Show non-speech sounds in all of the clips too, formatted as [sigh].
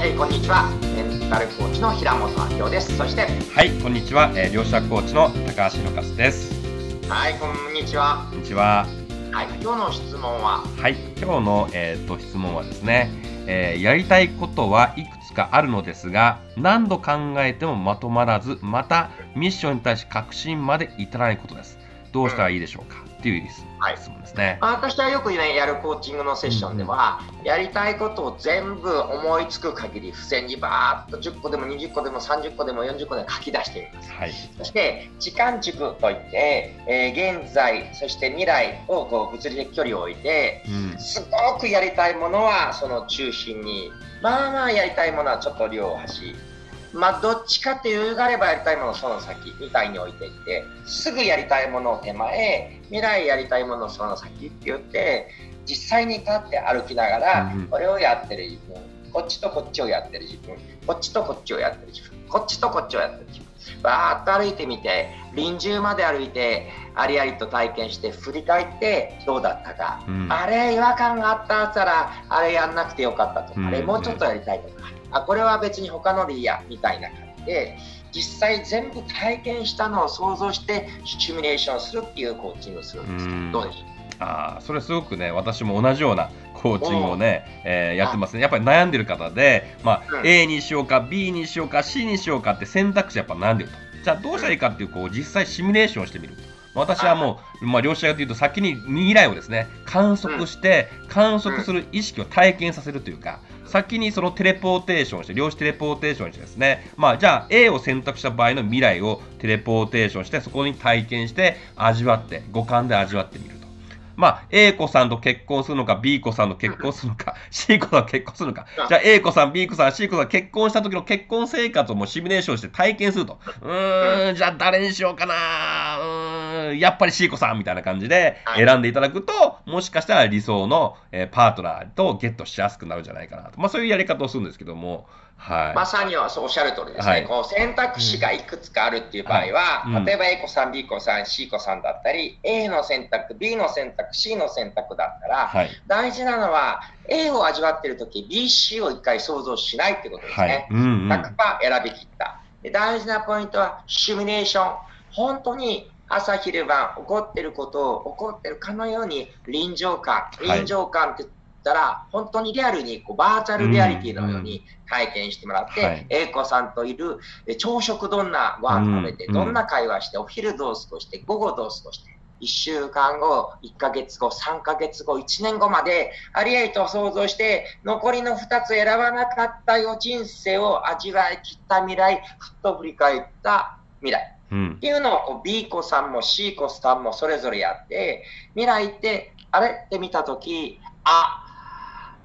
はい、こんにちは。メンタルコーチの平本明夫です。そして、はい、こんにちは。えー、両者コーチの高橋の勝です。はい、こんにちは。こんにちは。はい、今日の質問は？はい、今日のえっ、ー、と質問はですね、えー、やりたいことはいくつかあるのですが、何度考えてもまとまらず、またミッションに対し確信まで至らないことです。どうしたらいいでしょうか、っていう質問ですね、はい、私はよく、ね、やるコーチングのセッションでは、うん、やりたいことを全部思いつく限り付箋にバーッと10個でも20個でも30個でも40個でも書き出しています、はい、そして時間軸といって、えー、現在そして未来をこう物理的距離を置いて、うん、すごくやりたいものはその中心にまあまあやりたいものはちょっと両端まあ、どっちかっていうがあればやりたいものをその先みたいに置いていってすぐやりたいものを手前未来やりたいものをその先って言って実際に立って歩きながら、これをやってる自分こっちとこっちをやってる自分こっちとこっちをやってる自分こっちとこっちをやってる自分。バーッと歩いてみて臨終まで歩いてありありと体験して振り返ってどうだったか、うん、あれ違和感があったったらあれやんなくてよかったとか、うん、あれもうちょっとやりたいとか、あこれは別に他のでいいやみたいな感じで実際全部体験したのを想像してシミュレーションするっていうコーチングをするんです。けど、どうでしょう？あそれすごくね私も同じようなコーチングをね、えー、やってますね。やっぱり悩んでる方で、まあ、うん、A にしようか B にしようか C にしようかって選択肢やっぱ悩んでると。じゃあどうしたらいいかっていうこう実際シミュレーションしてみると。私はもう、まあ、両者がというと先に未来をですね観測して観測する意識を体験させるというか先にそのテレポーテーションして量子テレポーテーションしてですねまあじゃあ A を選択した場合の未来をテレポーテーションしてそこに体験して味わって五感で味わってみるまあ、A 子さんと結婚するのか、B 子さんと結婚するのか、[laughs] C 子さんと結婚するのか。じゃあ A 子さん、B 子さん、C 子さん結婚した時の結婚生活をもうシミュレーションして体験すると。うーん、じゃあ誰にしようかな。うーん、やっぱり C 子さんみたいな感じで選んでいただくと、もしかしたら理想の、えー、パートナーとゲットしやすくなるんじゃないかなと。まあそういうやり方をするんですけども、はい、まさにはおっしゃる通りですね、はい、こう選択肢がいくつかあるっていう場合は、うん、例えば A 子さん、B 子さん、C 子さんだったり、A の選択、B の選択、C の選択だったら、はい、大事なのは A を味わってるとき、B、C を一回想像しないってことですね。はい。うんうん、100%選びきった。で。大事なポイントはシミュレーション。本当に朝昼晩起こってることを起こってるかのように臨場感、臨場感ってったら、本当にリアルにこうバーチャルリアリティのように体験してもらって、うんうん、子さんといる朝食どんなご飯食べて、どんな会話して、お昼どう過ごして、午後どう過ごして、1週間後、1ヶ月後、3ヶ月後、1年後まで、ありありと想像して、残りの2つ選ばなかったよ人生を味わい切った未来、ふっと振り返った未来。うん、っていうのをこう B 子さんも C 子さんもそれぞれやって、未来ってあれ？って見たとき、あ、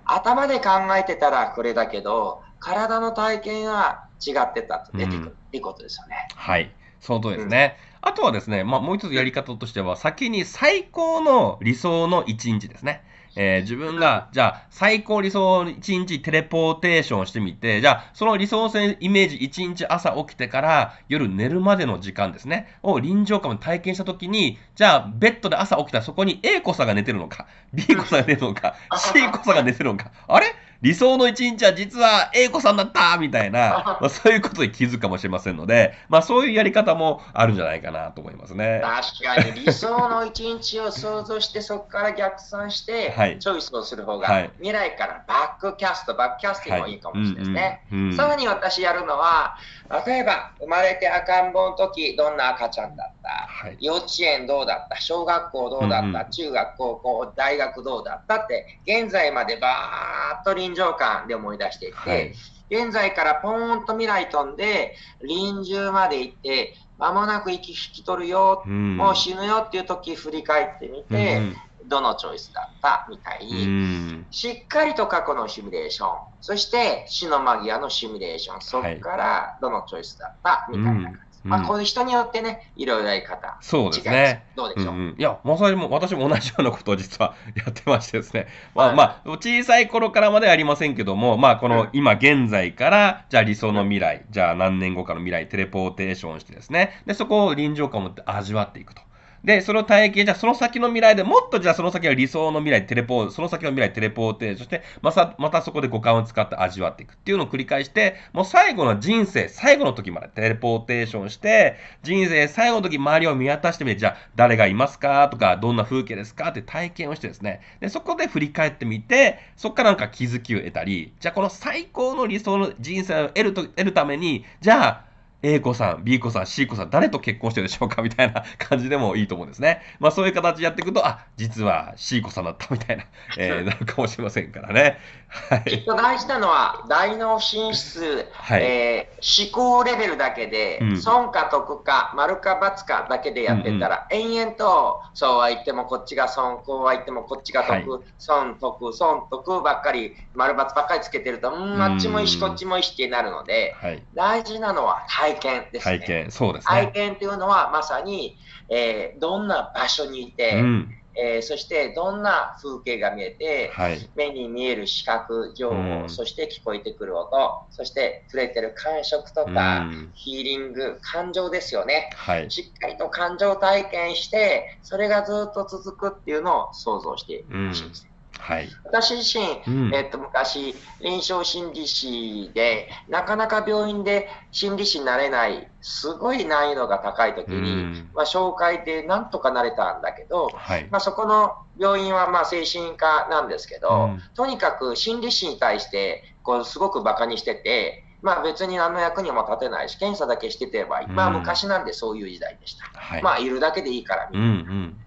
頭で考えてたらこれだけど、体の体験は違ってたと出てくるっていうことですよね。はい。その通りですね。うん、あとはですね、まあ、もう一つやり方としては、先に最高の理想の一日ですね。えー、自分が、じゃあ、最高理想1日テレポーテーションしてみて、じゃあ、その理想性イメージ1日朝起きてから夜寝るまでの時間ですね、を臨場感を体験したときに、じゃあ、ベッドで朝起きたらそこに A 子さんが寝てるのか、B 子さんが寝てるのか、C 子さんが寝てるのか、あれ？理想の一日は実は A 子さんだったみたいな、[laughs] まあ、そういうことで気づくかもしれませんので、まあ、そういうやり方もあるんじゃないかなと思いますね。確かに理想の一日を想像して、そこから逆算して、チョイスをする方が、はい、未来からバックキャスト、バックキャスティングもいいかもしれないですね。さらに私やるのは、例えば生まれて赤ん坊の時どんな赤ちゃんだった、はい、幼稚園どうだった？小学校どうだった、うんうん、中学高校大学どうだったって現在までバーッと臨場感で思い出していって、はい、現在からポーンと未来飛んで臨終まで行って間もなく息引き取るよ、うん、もう死ぬよっていう時振り返ってみて、うんどのチョイスだったみたい。に、しっかりと過去のシミュレーション、そして死の間際のシミュレーション、そこからどのチョイスだったみたいな感じ。まあ、この人によってね、いろいろやり方、そうですね。どうでしょう、うん、いや、まさにも私も同じようなことを実は [laughs] やってましてですね、まあ、まあ、小さい頃からまではありませんけども、まあ、この今現在から、じゃあ理想の未来、じゃあ何年後かの未来、テレポーテーションしてですね、で、そこを臨場感を持って味わっていくと。で、その体験、じゃあその先の未来でもっとじゃあその先は理想の未来、テレポー、その先の未来、テレポーテーションして、また、またそこで五感を使って味わっていくっていうのを繰り返して、もう最後の人生、最後の時までテレポーテーションして、人生最後の時周りを見渡してみて、じゃあ誰がいますかとか、どんな風景ですかって体験をしてですね、で、そこで振り返ってみて、そこからなんか気づきを得たり、じゃあこの最高の理想の人生を得ると、得るために、じゃあ A 子さん、B 子さん、C 子さん、誰と結婚してるでしょうかみたいな感じでもいいと思うんですね。[laughs] まあそういう形でやっていくと、あ、実は C 子さんだったみたいな、[laughs] えー、なるかもしれませんからね。はい、きっと大事なのは、大脳進出、はい、えー、思考レベルだけで、うん、損か得か、丸か×かだけでやってたら、うんうん、延々と、そうは言ってもこっちが損、こうは言ってもこっちが得、はい、損、得、損、得ばっかり、丸×ばっかりつけてると、うん、あっちもいいし、こっちもいいしってなるので、はい、大事なのは体験ですね。そうですね。体験っていうのは、まさに、えー、どんな場所にいて、うん。えー、そしてどんな風景が見えて、はい、目に見える視覚情報、うん、そして聞こえてくる音、そして触れてる感触とか、うん、ヒーリング、感情ですよね、はい、しっかりと感情体験して、それがずっと続くっていうのを想像してほしいです。うんはい、私自身、うん、えっと、昔、臨床心理士で、なかなか病院で心理師になれない、すごい難易度が高い時に、うん、まあ、紹介でなんとかなれたんだけど、はい、まあ、そこの病院はまあ精神科なんですけど、うん、とにかく心理師に対してこうすごく馬鹿にしてて、まあ、別に何の役にも立てないし、検査だけしててまあ、昔なんでそういう時代でした。はい、まあ、いるだけでいいからみたいな。うんうん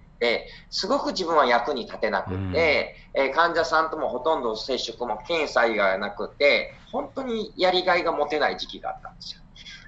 すごく自分は役に立てなくて、うん、えー、患者さんともほとんど接触も検査以外がなくて、本当にやりがいが持てない時期があったんですよ。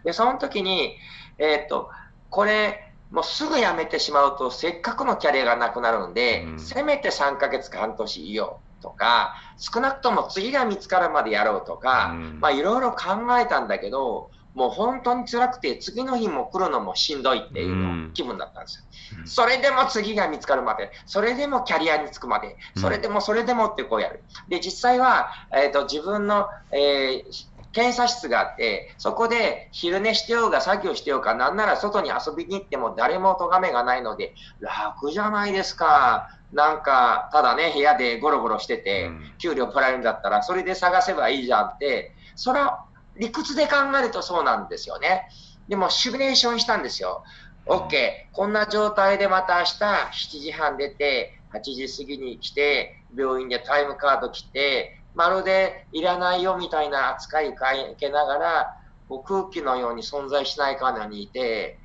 で、その時に、えー、っと、これ、もうすぐ辞めてしまうと、せっかくのキャリアがなくなるんで、うん、せめて3ヶ月か半年いようとか、少なくとも次が見つかるまでやろうとか、うん、まあいろいろ考えたんだけど、もう本当に辛くて、次の日も来るのもしんどいっていう気分だったんですよ。それでも次が見つかるまで、それでもキャリアにつくまで、それでもそれでもってこうやる。で、実際は、えっ、ー、と、自分の、えー、検査室があって、そこで昼寝してようが作業してようか、なんなら外に遊びに行っても誰も咎めがないので、楽じゃないですか。なんか、ただね、部屋でゴロゴロしてて、給料取られるんだったら、それで探せばいいじゃんって、それは理屈で考えるとそうなんですよね。でも、シミュレーションしたんですよ。OK、こんな状態でまた明日7時半出て、8時過ぎに来て、病院でタイムカード来て、まるでいらないよみたいな扱い受けながら、空気のように存在しないかのようにいて、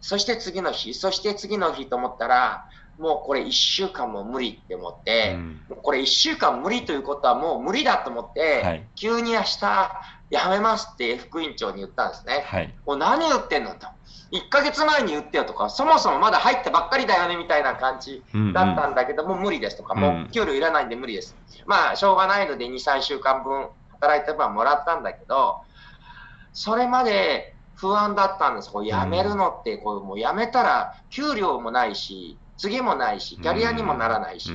そして次の日、そして次の日と思ったら、もうこれ1週間も無理って思って、うん、これ1週間無理ということはもう無理だと思って、はい、急に明日やめますって副院長に言ったんですね。はい、もう何言ってんのと。1ヶ月前に言ってよとか、そもそもまだ入ってばっかりだよねみたいな感じだったんだけど、うんうん、もう無理ですとか、もう給料いらないんで無理です。まあ、しょうがないので2、3週間分働いてばもらったんだけど、それまで不安だったんです。こう辞めるのって、こうもう辞めたら給料もないし、次もないし、キャリアにもならないし、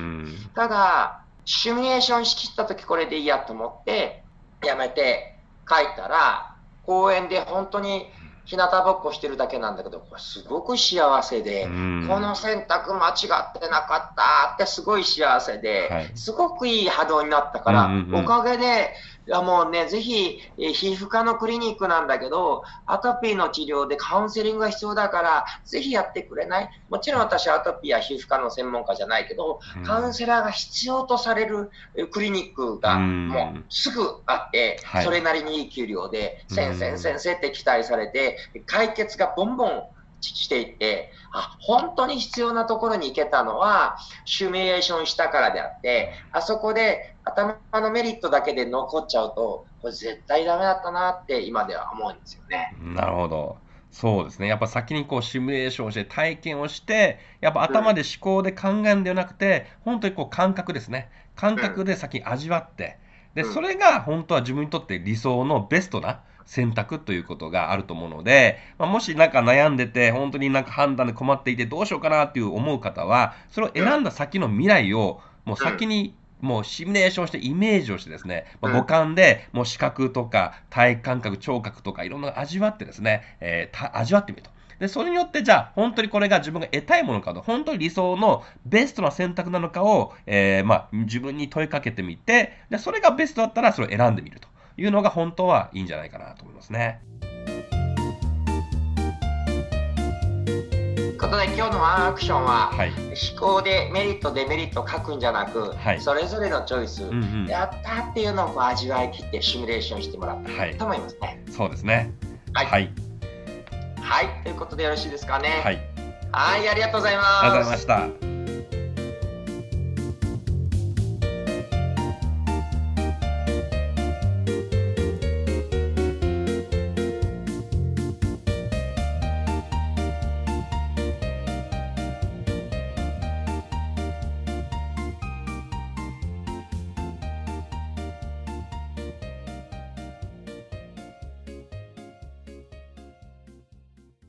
ただ、シミュレーションしきったときこれでいいやと思って、辞めて帰ったら、公園で本当に日向ぼっこしてるだけなんだけど、これすごく幸せで、この選択間違ってなかったってすごい幸せで、はい、すごくいい波動になったから、おかげでいやもうね、ぜひ、え皮膚科のクリニックなんだけど、アトピーの治療でカウンセリングが必要だから、ぜひやってくれない？もちろん私はアトピーや皮膚科の専門家じゃないけど、うん、カウンセラーが必要とされるクリニックがもうすぐあって、それなりにいい給料で、先生先生って期待されて、解決がボンボンしていって、あ、本当に必要なところに行けたのは、シミュレーションしたからであって、あそこで頭のメリットだけで残っちゃうと、これ絶対ダメだったなって今では思うんですよね。なるほど。そうですね。やっぱ先にこうシミュレーションして体験をして、やっぱ頭で思考で考えるんではなくて、うん、本当にこう感覚ですね。感覚で先に味わって、で、それが本当は自分にとって理想のベストな選択ということがあると思うので、まあ、もしなんか悩んでて、本当になんか判断で困っていてどうしようかなっていう思う方は、それを選んだ先の未来をもう先にもうシミュレーションしてイメージをしてですね、まあ、五感でもう視覚とか体感覚、聴覚とかいろんな味わってですね、えー、味わってみると。で、それによってじゃあ本当にこれが自分が得たいものかと、本当に理想のベストな選択なのかを、えー、まあ、自分に問いかけてみて、で、それがベストだったらそれを選んでみるというのが本当はいいんじゃないかなと思いますね。ことで今日のワンアクションは、はい、思考でメリットデメリット書くんじゃなく、はい、それぞれのチョイス、うんうん、やったっていうのを味わい切ってシミュレーションしてもらったらいいと思いますね。そうですね。はい、はい。はい、ということでよろしいですかね。はい。はい、ありがとうございます。ありがとうございました。